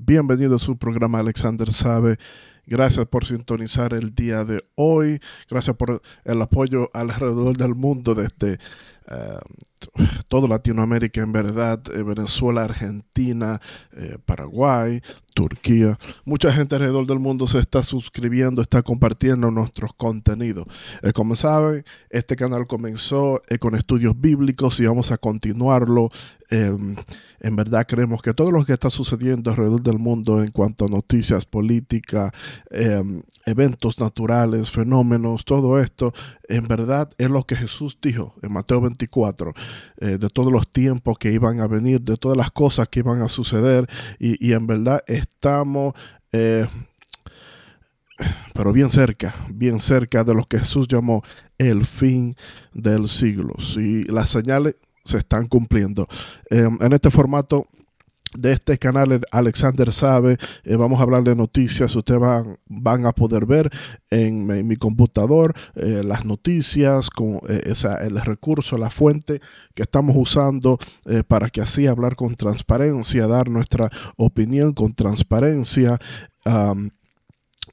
Bienvenido a su programa Alexander Sabe. Gracias por sintonizar el día de hoy. Gracias por el apoyo alrededor del mundo desde uh, toda Latinoamérica, en verdad, eh, Venezuela, Argentina, eh, Paraguay, Turquía. Mucha gente alrededor del mundo se está suscribiendo, está compartiendo nuestros contenidos. Eh, como saben, este canal comenzó eh, con estudios bíblicos y vamos a continuarlo. Eh, en verdad creemos que todo lo que está sucediendo alrededor del mundo en cuanto a noticias, política, em, eventos naturales, fenómenos, todo esto, en verdad es lo que Jesús dijo en Mateo 24, eh, de todos los tiempos que iban a venir, de todas las cosas que iban a suceder y, en verdad estamos... Eh, pero bien cerca, bien cerca de lo que Jesús llamó el fin del siglo. Si las señales se están cumpliendo. Eh, en este formato de este canal Alexander Sabe, eh, vamos a hablar de noticias, ustedes van, van a poder ver en, mi computador eh, las noticias, con eh, esa, el recurso, la fuente que estamos usando para que así hablar con transparencia, dar nuestra opinión con transparencia.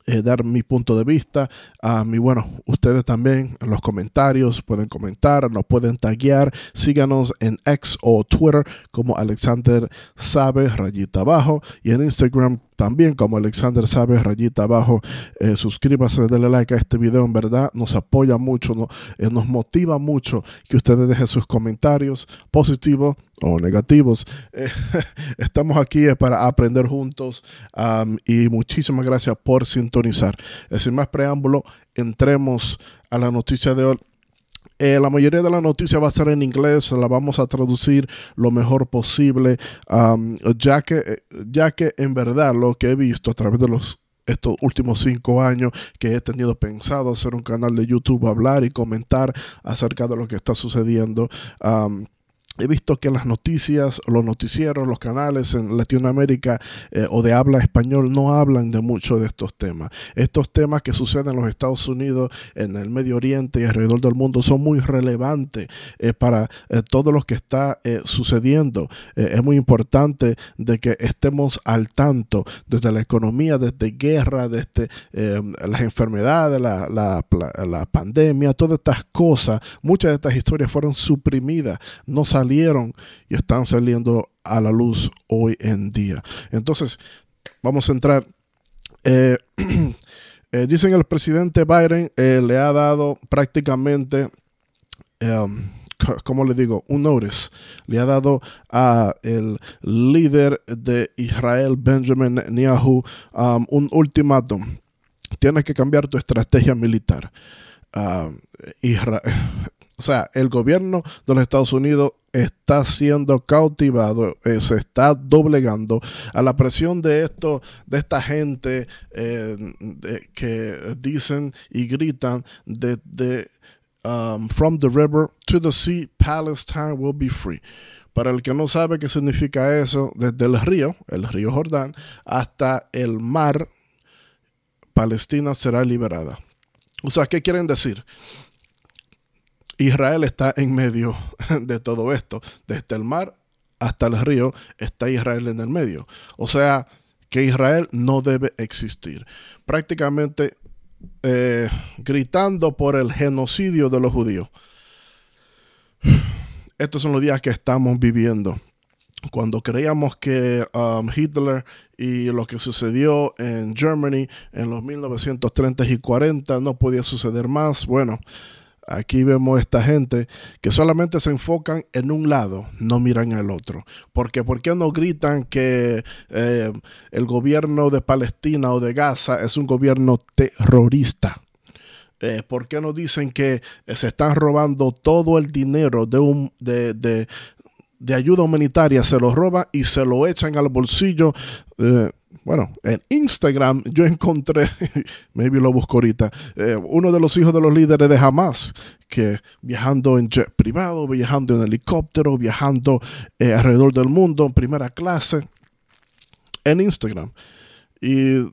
Eh, dar mi punto de vista. A mi, bueno, ustedes también en los comentarios pueden comentar, nos pueden taguear. Síganos en X o Twitter como Alexander Sabe, rayita abajo. Y en Instagram también como Alexander Sabe, rayita abajo. Eh, suscríbase, denle like a este video. En verdad nos apoya mucho, eh, nos motiva mucho que ustedes dejen sus comentarios positivos o negativos. Eh, estamos aquí para aprender juntos y muchísimas gracias por sintonizar. Eh, sin más preámbulo, entremos a la noticia de hoy. Eh, la mayoría de la noticia va a ser en inglés, la vamos a traducir lo mejor posible, um, ya, que, ya que en verdad lo que he visto a través de los estos últimos cinco años que he tenido pensado hacer un canal de YouTube, hablar y comentar acerca de lo que está sucediendo. He visto que las noticias, los noticieros, los canales en Latinoamérica eh, o de habla español no hablan de mucho de estos temas. Estos temas que suceden en los Estados Unidos, en el Medio Oriente y alrededor del mundo son muy relevantes eh, para eh, todo lo que está eh, sucediendo. Es muy importante de que estemos al tanto desde la economía, desde guerra, desde las enfermedades, la, la, la, pandemia, todas estas cosas. Muchas de estas historias fueron suprimidas, no salieron salieron y están saliendo a la luz hoy en día. Entonces, vamos a entrar. Eh, eh, dicen el presidente Biden eh, le ha dado prácticamente, um, como le digo, un notice. Le ha dado a el líder de Israel, Benjamin Netanyahu, un ultimátum. Tienes que cambiar tu estrategia militar. Israel, o sea, el gobierno de los Estados Unidos está siendo cautivado, eh, se está doblegando a la presión de esto, de esta gente eh, que dicen y gritan de um, from the river to the sea, Palestine will be free. Para el que no sabe qué significa eso, desde el río, el río Jordán, hasta el mar, Palestina será liberada. O sea, ¿qué quieren decir? Israel está en medio de todo esto. Desde el mar hasta el río está Israel en el medio. O sea, que Israel no debe existir. Prácticamente eh, gritando por el genocidio de los judíos. Estos son los días que estamos viviendo. Cuando creíamos que um, Hitler y lo que sucedió en Germany en los 1930 y 40 no podía suceder más, bueno, Aquí vemos esta gente que solamente se enfocan en un lado, no miran al otro. Porque ¿por qué no gritan que eh, el gobierno de Palestina o de Gaza es un gobierno terrorista? Eh, ¿Por qué no dicen que se están robando todo el dinero de, un, de, de, ayuda humanitaria? Se lo roban y se lo echan al bolsillo. Eh, bueno, en Instagram yo encontré, maybe lo busco ahorita, eh, uno de los hijos de los líderes de Hamas, que viajando en jet privado, viajando en helicóptero, viajando eh, alrededor del mundo en primera clase, en Instagram. Y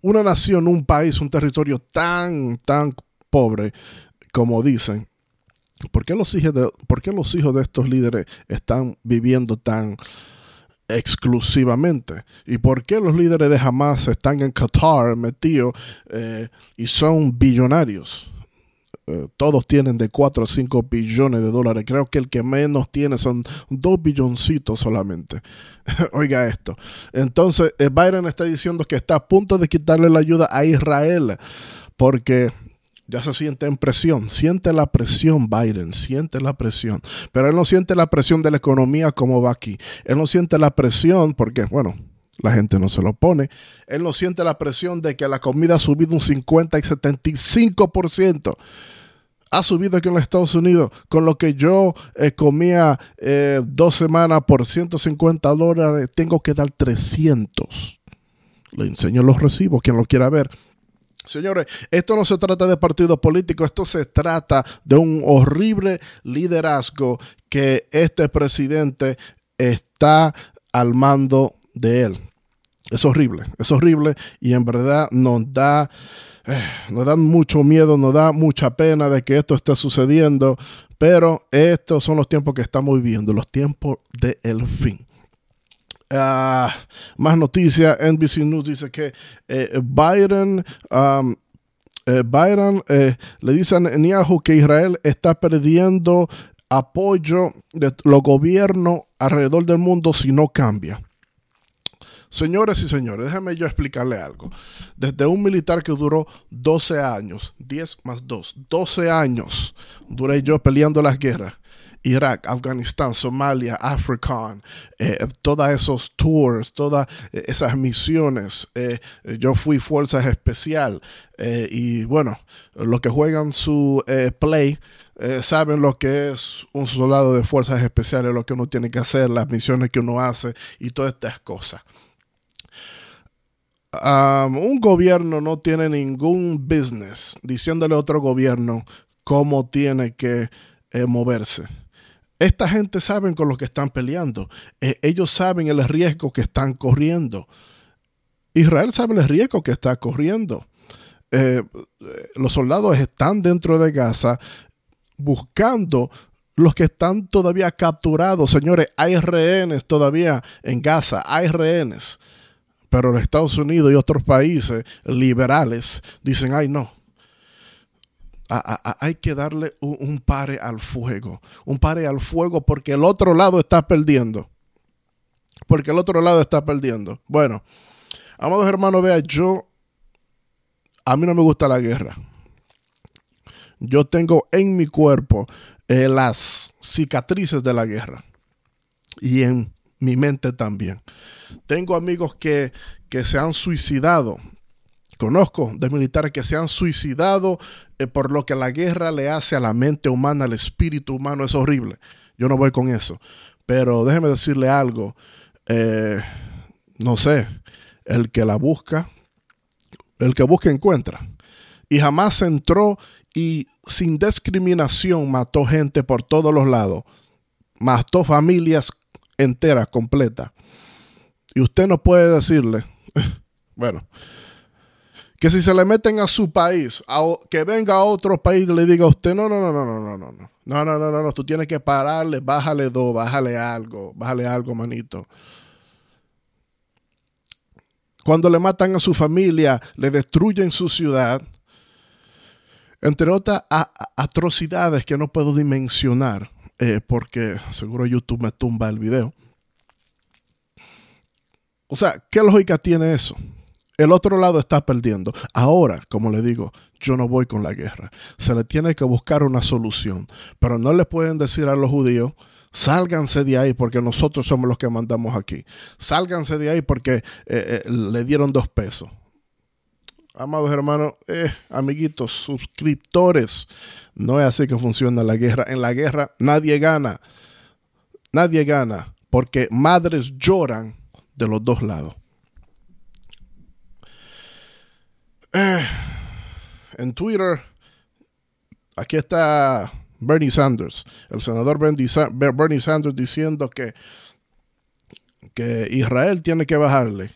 una nación, un país, un territorio tan, tan pobre como dicen, ¿por qué los hijos de, por qué los hijos de estos líderes están viviendo tan exclusivamente. ¿Y por qué los líderes de Hamas están en Qatar metidos eh, y son billonarios? Eh, todos tienen de 4 a 5 billones de dólares. Creo que el que menos tiene son 2 billoncitos solamente. Oiga esto. Entonces, eh, Biden está diciendo que está a punto de quitarle la ayuda a Israel porque ya se siente en presión, siente la presión Biden, siente la presión, pero él no siente la presión de la economía como va aquí, él no siente la presión porque, bueno, la gente no se lo pone, él no siente la presión de que la comida ha subido un 50 y 75%. Ha subido aquí en los Estados Unidos, con lo que yo eh, comía eh, dos semanas por 150 dólares, tengo que dar 300. Le enseño los recibos, quien lo quiera ver. Señores, esto no se trata de partido político, esto se trata de un horrible liderazgo que este presidente está al mando de él. Es horrible, es horrible y en verdad nos da, eh, nos da mucho miedo, nos da mucha pena de que esto esté sucediendo, pero estos son los tiempos que estamos viviendo, los tiempos del fin. Ah, más noticias, NBC News dice que eh, Biden, um, eh, Biden eh, le dice a Netanyahu que Israel está perdiendo apoyo de los gobiernos alrededor del mundo si no cambia. Señores y señores, déjenme yo explicarle algo. Desde un militar que duró 12 años, 10 más 2, 12 años duré yo peleando las guerras Irak, Afganistán, Somalia, African, eh, todos esos tours, todas eh, esas misiones. Eh, yo fui fuerzas especial y bueno, los que juegan su play saben lo que es un soldado de fuerzas especiales, lo que uno tiene que hacer, las misiones que uno hace y todas estas cosas. un gobierno no tiene ningún business diciéndole a otro gobierno cómo tiene que moverse. Esta gente saben con lo que están peleando. Eh, ellos saben el riesgo que están corriendo. Israel sabe el riesgo que está corriendo. Eh, los soldados están dentro de Gaza buscando los que están todavía capturados. Señores, hay rehenes todavía en Gaza, hay rehenes. Pero los Estados Unidos y otros países liberales dicen, ay no, hay que darle un, pare al fuego, un pare al fuego porque el otro lado está perdiendo. Porque el otro lado está perdiendo. Bueno, amados hermanos, vea, yo, a mí no me gusta la guerra. Yo tengo en mi cuerpo eh, las cicatrices de la guerra y en mi mente también. Tengo amigos que, que se han suicidado Conozco de militares que se han suicidado eh, por lo que la guerra le hace a la mente humana, al espíritu humano. Es horrible. Yo no voy con eso. Pero déjeme decirle algo. Eh, no sé, el que la busca, el que busca encuentra. Y jamás entró y sin discriminación mató gente por todos los lados. Mató familias enteras, completas. Y usted no puede decirle, bueno, que si se le meten a su país, que venga a otro país y le diga a usted, no, no, no, no, no, no, no, no, no, no, no, no, no, tú tienes que pararle, bájale dos, bájale algo, bájale algo, manito. Cuando le matan a su familia, le destruyen su ciudad, entre otras atrocidades que no puedo dimensionar, eh, porque seguro YouTube me tumba el video. O sea, ¿qué lógica tiene eso? El otro lado está perdiendo. Ahora, como le digo, yo no voy con la guerra. Se le tiene que buscar una solución. Pero no le pueden decir a los judíos, sálganse de ahí porque nosotros somos los que mandamos aquí. Sálganse de ahí porque eh, eh, le dieron dos pesos. Amados hermanos, eh, amiguitos, suscriptores, no es así que funciona la guerra. En la guerra nadie gana. Nadie gana porque madres lloran de los dos lados. En Twitter, aquí está Bernie Sanders, el senador Bernie Sanders diciendo que, que Israel tiene que bajarle,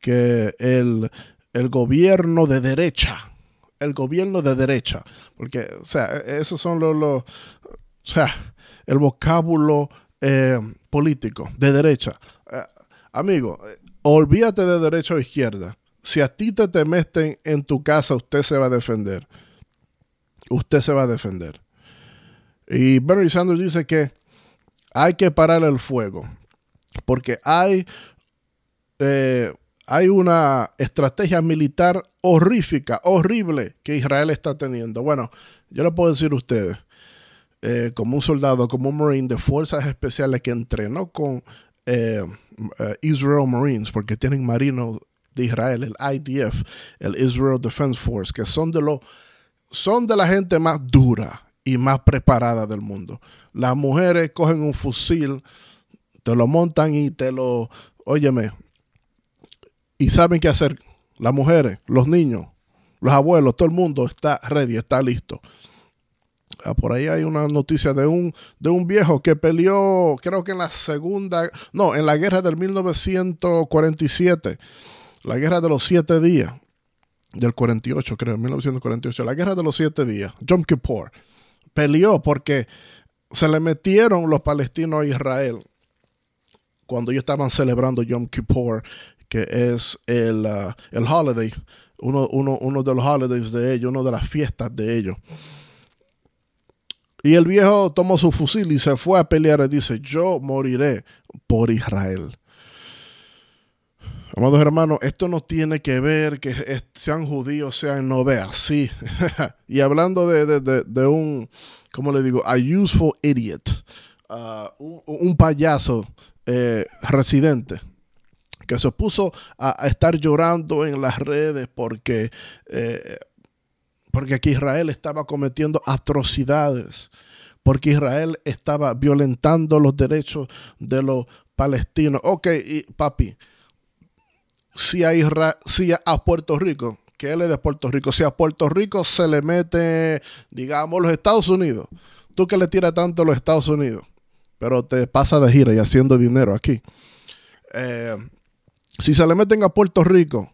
que el, el gobierno de derecha, el gobierno de derecha, porque, o sea, esos son los, o sea, el vocábulo eh, político de derecha. Eh, amigo, olvídate de derecha o izquierda. Si a ti te, te meten en tu casa, usted se va a defender. Usted se va a defender. Y Bernie Sanders dice que hay que parar el fuego. Porque hay, eh, hay una estrategia militar horrífica, horrible que Israel está teniendo. Bueno, yo le puedo decir a ustedes, eh, como un soldado, como un marine de fuerzas especiales que entrenó con eh, Israel Marines, porque tienen marinos de Israel, el IDF, el Israel Defense Force, que son de los son de la gente más dura y más preparada del mundo. Las mujeres cogen un fusil, te lo montan y te lo, óyeme, y saben qué hacer. Las mujeres, los niños, los abuelos, todo el mundo está ready, está listo. Ah, por ahí hay una noticia de un, de un viejo que peleó, creo que en la segunda, no, en la guerra del 1947, la guerra de los siete días del 48, creo, 1948, la guerra de los siete días, Yom Kippur, peleó porque se le metieron los palestinos a Israel cuando ellos estaban celebrando Yom Kippur, que es el, uh, el holiday, uno, uno, uno de los holidays de ellos, una de las fiestas de ellos. Y el viejo tomó su fusil y se fue a pelear y dice, yo moriré por Israel. Amados hermanos, esto no tiene que ver que sean judíos, sean no veas, sí. y hablando de, un, ¿cómo le digo? A useful idiot, uh, un, payaso eh, residente que se puso a, estar llorando en las redes porque, eh, porque Israel estaba cometiendo atrocidades, porque Israel estaba violentando los derechos de los palestinos. Ok, papi si a, si a Puerto Rico, que él es de Puerto Rico, si a Puerto Rico se le mete, digamos, los Estados Unidos, tú que le tiras tanto a los Estados Unidos, pero te pasa de gira y haciendo dinero aquí. Eh, si se le meten a Puerto Rico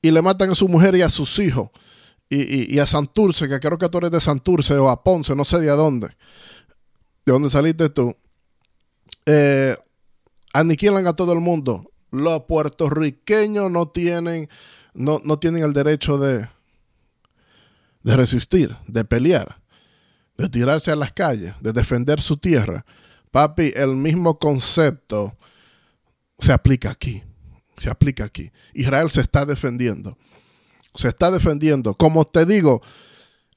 y le matan a su mujer y a sus hijos, y, a Santurce, que creo que tú eres de Santurce o a Ponce, no sé de dónde, de dónde saliste tú, eh, aniquilan a todo el mundo los puertorriqueños no tienen, no, tienen el derecho de, de resistir, de pelear, de tirarse a las calles, de defender su tierra. Papi, el mismo concepto se aplica aquí. Se aplica aquí. Israel se está defendiendo. Se está defendiendo. Como te digo,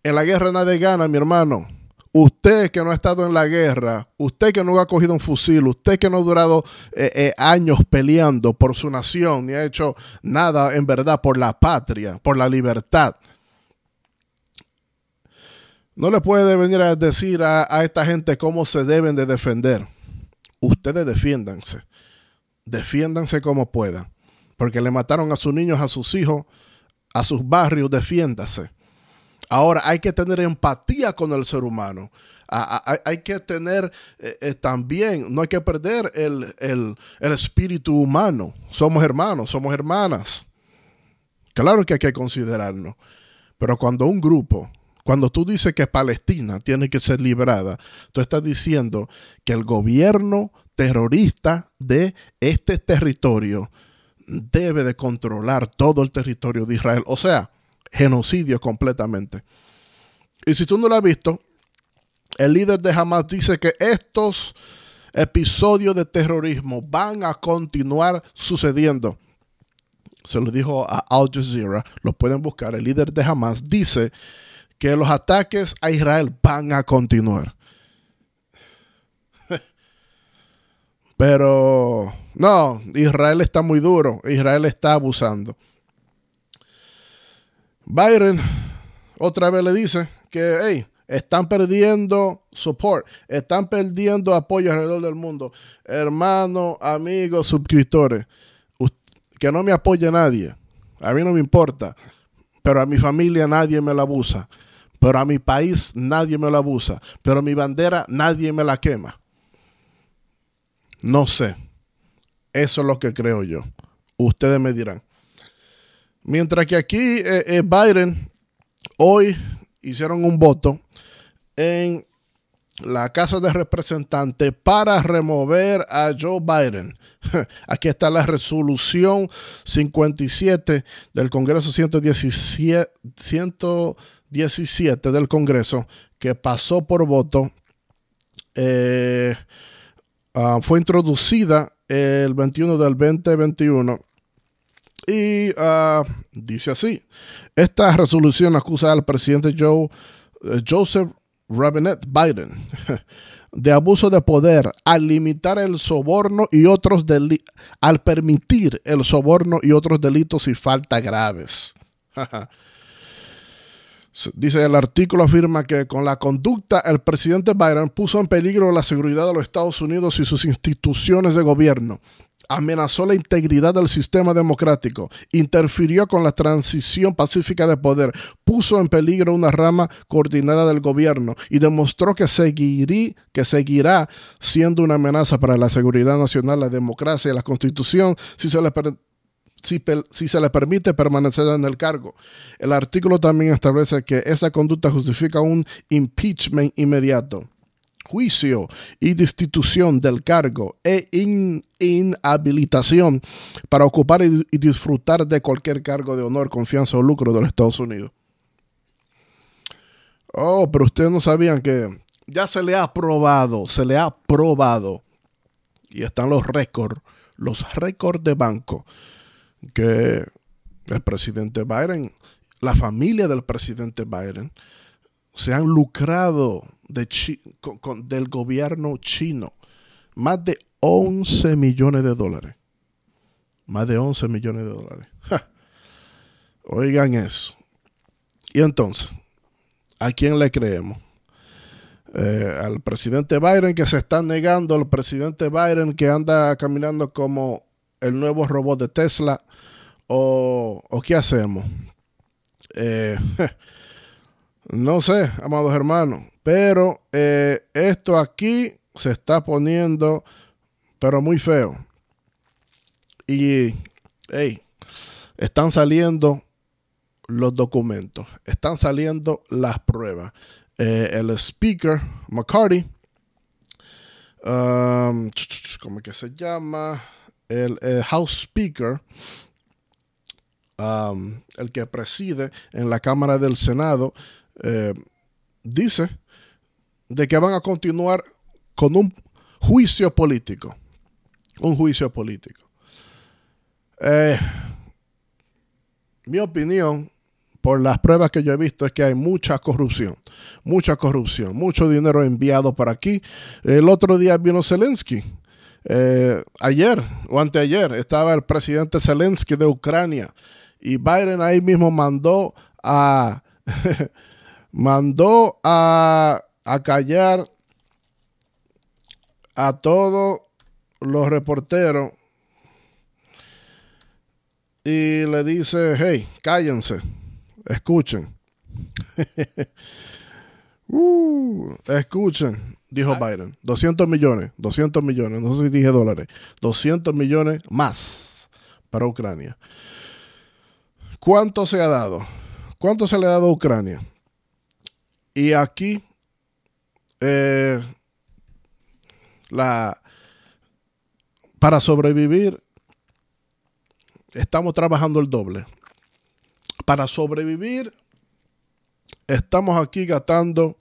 en la guerra nadie gana, mi hermano. Usted que no ha estado en la guerra, usted que no ha cogido un fusil, usted que no ha durado eh, eh, años peleando por su nación ni ha hecho nada en verdad por la patria, por la libertad. No le puede venir a decir a, a esta gente cómo se deben de defender. Ustedes defiéndanse. Defiéndanse como puedan. Porque le mataron a sus niños, a sus hijos, a sus barrios, defiéndase. Ahora hay que tener empatía con el ser humano. Hay que tener eh, eh, también, no hay que perder el, espíritu humano. Somos hermanos, somos hermanas. Claro que hay que considerarnos. Pero cuando un grupo, cuando tú dices que Palestina tiene que ser liberada, tú estás diciendo que el gobierno terrorista de este territorio debe de controlar todo el territorio de Israel. O sea, genocidio completamente. Y si tú no lo has visto, el líder de Hamas dice que estos episodios de terrorismo van a continuar sucediendo. Se lo dijo a Al Jazeera, lo pueden buscar. El líder de Hamas dice que los ataques a Israel van a continuar. Pero no, Israel está muy duro, Israel está abusando. Byron otra vez le dice que están perdiendo support, están perdiendo apoyo alrededor del mundo. Hermanos, amigos, suscriptores, que no me apoye nadie. A mí no me importa, pero a mi familia nadie me la abusa. Pero a mi país nadie me la abusa. Pero mi bandera nadie me la quema. No sé. Eso es lo que creo yo. Ustedes me dirán. Mientras que aquí eh, eh, Biden hoy hicieron un voto en la Casa de Representantes para remover a Joe Biden. Aquí está la resolución 57 del Congreso 117, 117 del Congreso que pasó por voto. Eh, ah, fue introducida el 21 del 2021 y ah, dice así, esta resolución acusa al presidente Joe, eh, Joseph Robinette Biden de abuso de poder al limitar el soborno y otros delitos, al permitir el soborno y otros delitos y faltas graves. Dice el artículo afirma que con la conducta el presidente Biden puso en peligro la seguridad de los Estados Unidos y sus instituciones de gobierno, amenazó la integridad del sistema democrático, interfirió con la transición pacífica de poder, puso en peligro una rama coordinada del gobierno y demostró que, que seguirá siendo una amenaza para la seguridad nacional, la democracia y la constitución si se le si, se le permite permanecer en el cargo. El artículo también establece que esa conducta justifica un impeachment inmediato juicio y destitución del cargo e inhabilitación para ocupar y, disfrutar de cualquier cargo de honor, confianza o lucro de los Estados Unidos. Oh, pero ustedes no sabían que ya se le ha aprobado, se le ha aprobado, y están los récords, los récords de banco, que el presidente Biden, la familia del presidente Biden, se han lucrado del gobierno chino. Más de 11 millones de dólares. Más de 11 millones de dólares. Oigan eso. Y entonces, ¿a quién le creemos? Eh, al presidente Biden que se está negando, al presidente Biden que anda caminando como el nuevo robot de Tesla, o, o qué hacemos? Eh, no sé, amados hermanos, pero eh, esto aquí se está poniendo, pero muy feo. Y, hey, están saliendo los documentos, están saliendo las pruebas. Eh, el speaker, McCarty, um, ¿cómo que se llama? El, House Speaker, um, el que preside en la Cámara del Senado, eh, dice de que van a continuar con un juicio político. Un juicio político. Eh, mi opinión, por las pruebas que yo he visto, es que hay mucha corrupción. Mucha corrupción. Mucho dinero enviado para aquí. El otro día vino Zelensky. Eh, ayer o anteayer estaba el presidente Zelensky de Ucrania. Y Biden ahí mismo mandó a. mandó a a callar a todos los reporteros y le dice, hey, cállense, escuchen. Uh, escuchen, dijo Biden. 200 millones, 200 millones, no sé si dije dólares, 200 millones más para Ucrania. ¿Cuánto se ha dado? ¿Cuánto se le ha dado a Ucrania? Y aquí eh, la, para sobrevivir, estamos trabajando el doble. Para sobrevivir, estamos aquí gastando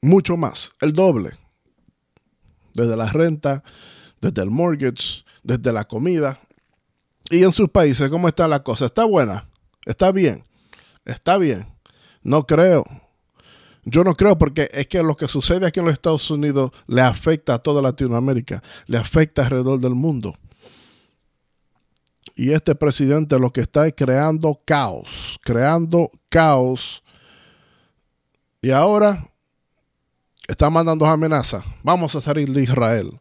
mucho más, el doble. Desde la renta, desde el mortgage, desde la comida. Y en sus países, ¿cómo está la cosa? ¿Está buena? ¿Está bien? ¿Está bien? No creo. Yo no creo porque es que lo que sucede aquí en los Estados Unidos le afecta a toda Latinoamérica, le afecta alrededor del mundo. Y este presidente lo que está es creando caos, creando caos. Y ahora está mandando amenazas. Vamos a salir de Israel.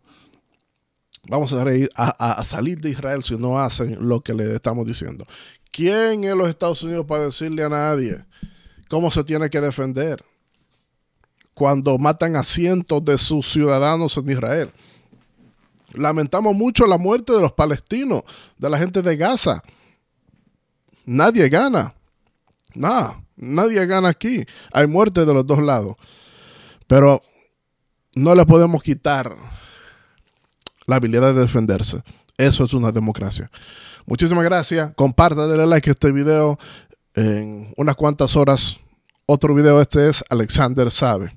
Vamos a, a, salir de Israel si no hacen lo que le estamos diciendo. ¿Quién es los Estados Unidos para decirle a nadie cómo se tiene que defender? Cuando matan a cientos de sus ciudadanos en Israel. Lamentamos mucho la muerte de los palestinos, de la gente de Gaza. Nadie gana. Nada, nadie gana aquí. Hay muerte de los dos lados. Pero no le podemos quitar la habilidad de defenderse. Eso es una democracia. Muchísimas gracias. Comparta, denle like a este video. En unas cuantas horas, otro video. Este es Alexander Sabe.